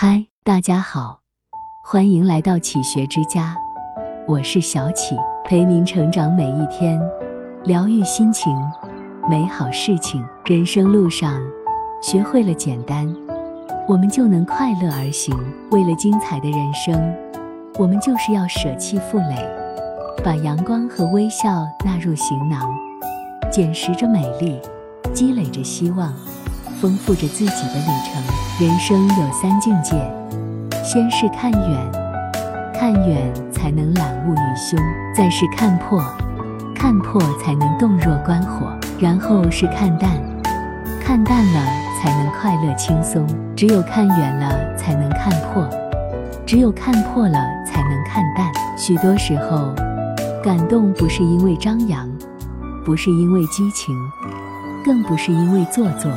嗨，大家好，欢迎来到启学之家，我是小启，陪您成长每一天，疗愈心情，美好事情。人生路上，学会了简单，我们就能快乐而行。为了精彩的人生，我们就是要舍弃负累，把阳光和微笑纳入行囊，捡拾着美丽，积累着希望。丰富着自己的旅程。人生有三境界：先是看远，看远才能览物于胸；再是看破，看破才能洞若观火；然后是看淡，看淡了才能快乐轻松。只有看远了，才能看破；只有看破了，才能看淡。许多时候，感动不是因为张扬，不是因为激情，更不是因为做作。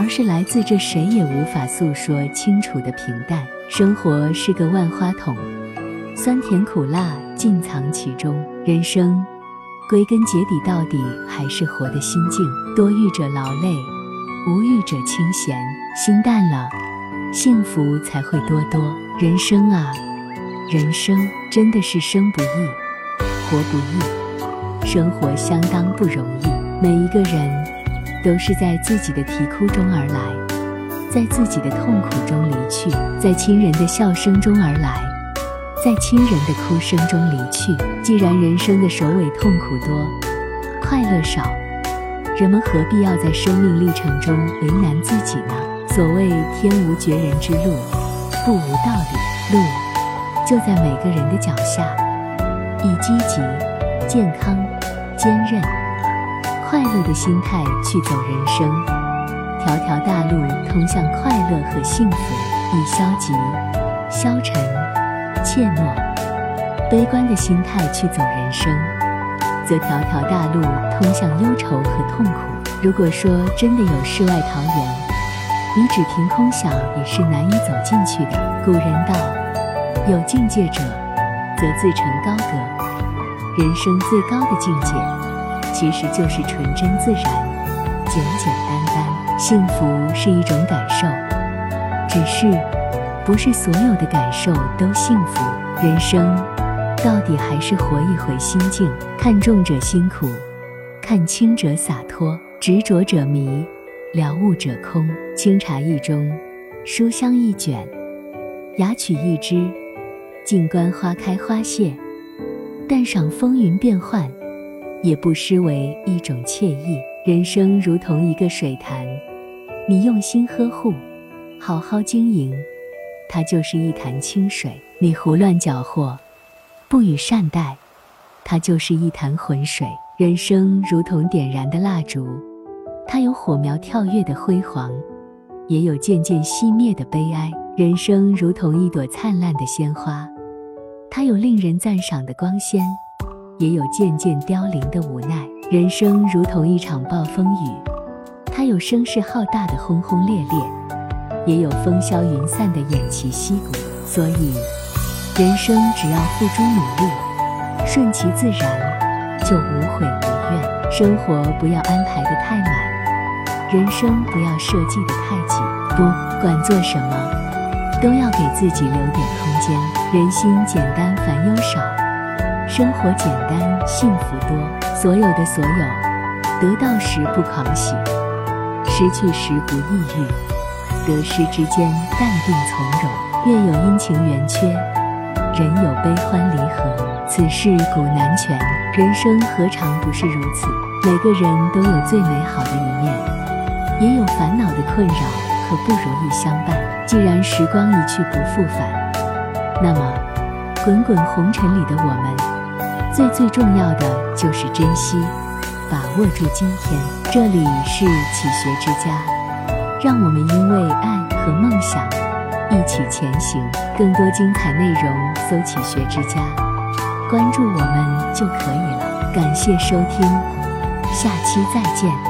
而是来自这谁也无法诉说清楚的平淡。生活是个万花筒，酸甜苦辣尽藏其中。人生归根结底，到底还是活的心境。多欲者劳累，无欲者清闲。心淡了，幸福才会多多。人生啊，人生真的是生不易，活不易，生活相当不容易。每一个人。都是在自己的啼哭中而来，在自己的痛苦中离去，在亲人的笑声中而来，在亲人的哭声中离去。既然人生的首尾痛苦多，快乐少，人们何必要在生命历程中为难自己呢？所谓天无绝人之路，不无道理，路就在每个人的脚下。以积极、健康、坚韧。快乐的心态去走人生，条条大路通向快乐和幸福。以消极、消沉、怯懦、悲观的心态去走人生，则条条大路通向忧愁和痛苦。如果说真的有世外桃源，你只凭空想也是难以走进去的。古人道：“有境界者，则自成高阁。”人生最高的境界。其实就是纯真自然、简简单单。幸福是一种感受，只是不是所有的感受都幸福。人生到底还是活一回心境。看重者辛苦，看轻者洒脱。执着者迷，了悟者空。清茶一盅，书香一卷，雅曲一支，静观花开花谢，淡赏风云变幻。也不失为一种惬意。人生如同一个水潭，你用心呵护，好好经营，它就是一潭清水；你胡乱搅和，不予善待，它就是一潭浑水。人生如同点燃的蜡烛，它有火苗跳跃的辉煌，也有渐渐熄灭的悲哀。人生如同一朵灿烂的鲜花，它有令人赞赏的光鲜。也有渐渐凋零的无奈。人生如同一场暴风雨，它有声势浩大的轰轰烈烈，也有风消云散的偃旗息鼓。所以，人生只要付诸努力，顺其自然，就无悔无怨。生活不要安排的太满，人生不要设计的太紧。不管做什么，都要给自己留点空间。人心简单，烦忧少。生活简单，幸福多。所有的所有，得到时不狂喜，失去时不抑郁，得失之间淡定从容。月有阴晴圆缺，人有悲欢离合。此事古难全，人生何尝不是如此？每个人都有最美好的一面，也有烦恼的困扰和不如意相伴。既然时光一去不复返，那么滚滚红尘里的我们。最最重要的就是珍惜，把握住今天。这里是启学之家，让我们因为爱和梦想一起前行。更多精彩内容，搜“启学之家”，关注我们就可以了。感谢收听，下期再见。